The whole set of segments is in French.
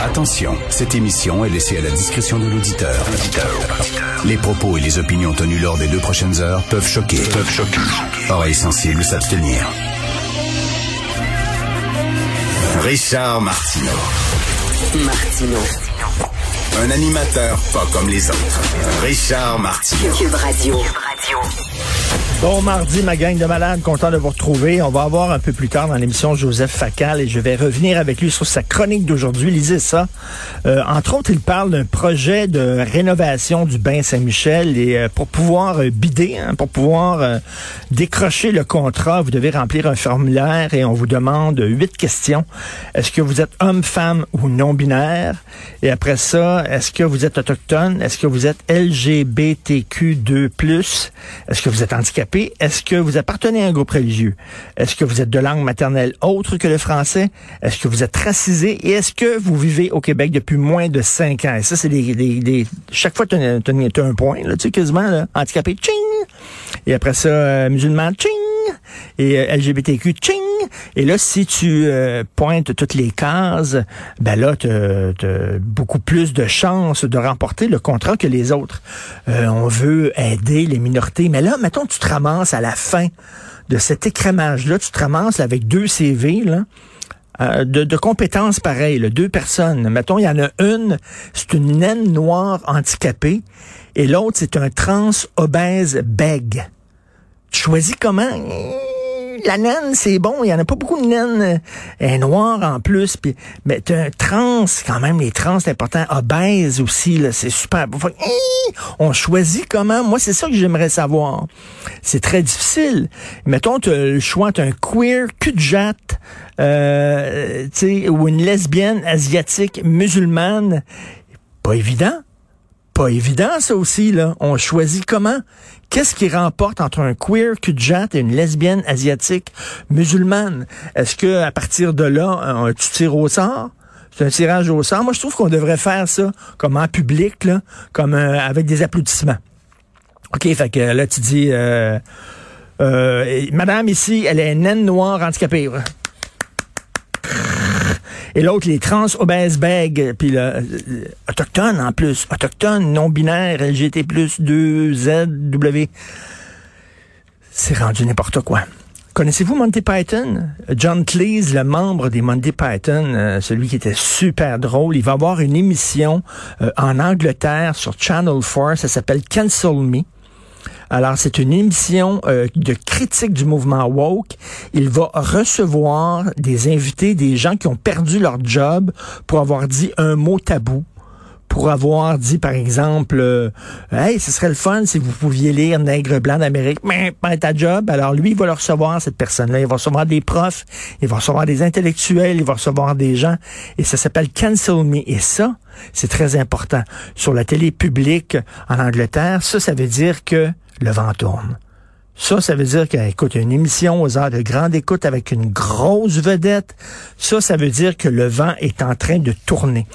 Attention, cette émission est laissée à la discrétion de l'auditeur. Les propos et les opinions tenues lors des deux prochaines heures peuvent choquer. Peuvent choquer. Oreilles sensibles s'abstenir. Richard Martineau. Martino. Un animateur pas comme les autres. Richard Martineau. Cube Radio. Bon mardi, ma gang de malades, content de vous retrouver. On va avoir un peu plus tard dans l'émission Joseph Facal et je vais revenir avec lui sur sa chronique d'aujourd'hui. Lisez ça. Euh, entre autres, il parle d'un projet de rénovation du bain Saint-Michel et euh, pour pouvoir euh, bider, hein, pour pouvoir décrocher le contrat, vous devez remplir un formulaire et on vous demande huit questions. Est-ce que vous êtes homme, femme ou non-binaire? Et après ça, est-ce que vous êtes autochtone? Est-ce que vous êtes LGBTQ2+? Est-ce que vous êtes handicapé? Est-ce que vous appartenez à un groupe religieux? Est-ce que vous êtes de langue maternelle autre que le français? Est-ce que vous êtes racisé? Et est-ce que vous vivez au Québec depuis moins de cinq ans? Et ça, c'est des, des, des- Chaque fois, tu as, un point, là, tu sais, quasiment, là. Handicapé, tching! Et après ça, euh, musulman, tching! Et euh, LGBTQ, tching! Et là, si tu euh, pointes toutes les cases, ben là, tu as beaucoup plus de chances de remporter le contrat que les autres. Euh, on veut aider les minorités, mais là, mettons, tu te ramasses à la fin de cet écrémage-là, tu te ramasses avec deux CV, là, euh, de, compétences pareilles, deux personnes. Mettons, il y en a une, c'est une naine noire handicapée, et l'autre, c'est un trans obèse bègue. Tu choisis comment? La naine, c'est bon. Il y en a pas beaucoup de naines. euh, Elle est noire en plus. Mais un trans, quand même, les trans, c'est important. Obèse aussi, là, c'est super. On choisit comment? Moi, c'est ça que j'aimerais savoir. C'est très difficile. Mettons, tu le choix, un queer cul de jatte, euh, ou une lesbienne asiatique musulmane. Pas évident pas évident, ça aussi, là. On choisit comment? Qu'est-ce qui remporte entre un queer jatte et une lesbienne asiatique musulmane? Est-ce que à partir de là, tu tires au sort? C'est un tirage au sort. Moi, je trouve qu'on devrait faire ça comme en public, là, comme euh, avec des applaudissements. OK, fait que là, tu dis, euh, euh, Madame ici, elle est naine noire handicapée. Et l'autre, les trans obèses bègues, puis le, euh, autochtone en plus, autochtone, non-binaire, LGT+, 2, Z, W. C'est rendu n'importe quoi. Connaissez-vous Monty Python? John Cleese, le membre des Monty Python, euh, celui qui était super drôle, il va avoir une émission euh, en Angleterre sur Channel 4, ça s'appelle Cancel Me. Alors, c'est une émission euh, de critique du mouvement woke. Il va recevoir des invités, des gens qui ont perdu leur job pour avoir dit un mot tabou pour avoir dit, par exemple, euh, Hey, ce serait le fun si vous pouviez lire Nègre blanc d'Amérique, mais pas ta job. Alors lui, il va le recevoir, cette personne-là. Il va recevoir des profs, il va recevoir des intellectuels, il va recevoir des gens. Et ça s'appelle Cancel Me. Et ça, c'est très important. Sur la télé publique en Angleterre, ça, ça veut dire que le vent tourne. Ça, ça veut dire qu'écoute, une émission aux heures de grande écoute avec une grosse vedette, ça, ça veut dire que le vent est en train de tourner.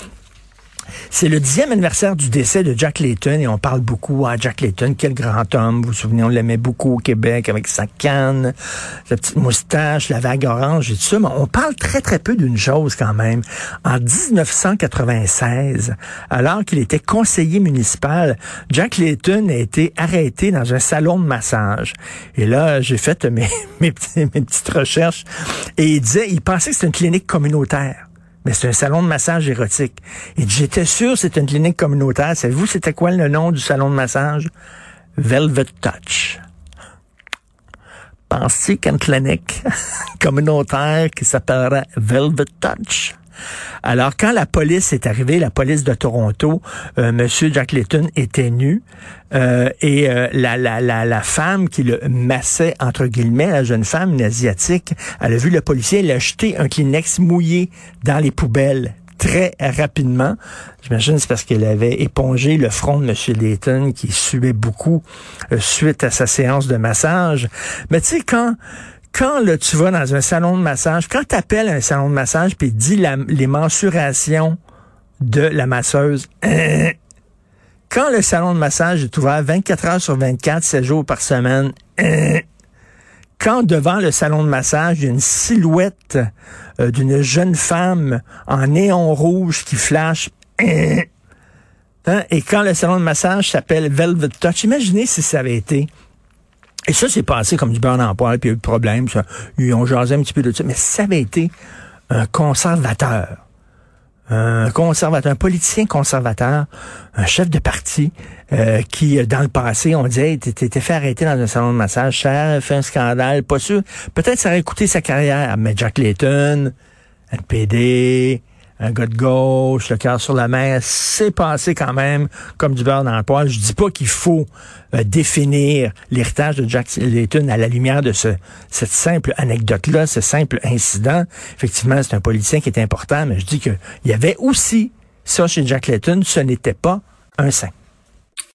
C'est le dixième anniversaire du décès de Jack Layton et on parle beaucoup à Jack Layton, quel grand homme. Vous vous souvenez, on l'aimait beaucoup au Québec avec sa canne, sa petite moustache, la vague orange et tout ça. Mais on parle très, très peu d'une chose quand même. En 1996, alors qu'il était conseiller municipal, Jack Layton a été arrêté dans un salon de massage. Et là, j'ai fait mes, mes, petites recherches et il disait, il pensait que c'était une clinique communautaire mais c'est un salon de massage érotique. Et j'étais sûr c'était une clinique communautaire. Savez-vous c'était quoi le nom du salon de massage? Velvet Touch. Pensez qu'une clinique communautaire qui s'appellerait Velvet Touch alors, quand la police est arrivée, la police de Toronto, euh, Monsieur Jack Layton était nu euh, et euh, la, la, la, la, femme qui le massait, entre guillemets, la jeune femme, une asiatique, elle a vu le policier, elle a jeté un Kleenex mouillé dans les poubelles très rapidement. J'imagine c'est parce qu'elle avait épongé le front de M. Layton qui suait beaucoup euh, suite à sa séance de massage. Mais tu sais, quand quand là, tu vas dans un salon de massage, quand tu appelles un salon de massage puis dis les mensurations de la masseuse, hein, quand le salon de massage est ouvert 24 heures sur 24, 7 jours par semaine, hein, quand devant le salon de massage, il y a une silhouette euh, d'une jeune femme en néon rouge qui flash, hein, et quand le salon de massage s'appelle Velvet Touch, imaginez si ça avait été et ça, c'est passé comme du beurre dans poil, puis il y a eu de problème. Ça. Ils ont jasé un petit peu de ça. Mais ça avait été un conservateur, un conservateur, un politicien conservateur, un chef de parti euh, qui, dans le passé, on disait, t'étais fait arrêter dans un salon de massage, ça fait un scandale, pas sûr. Peut-être ça aurait coûté sa carrière. Mais Jack Layton, NPD, un gars de gauche, le cœur sur la mer, c'est passé quand même comme du beurre dans le poil. Je dis pas qu'il faut euh, définir l'héritage de Jack Layton à la lumière de ce, cette simple anecdote-là, ce simple incident. Effectivement, c'est un politicien qui est important, mais je dis qu'il y avait aussi ça chez Jack Layton, ce n'était pas un saint.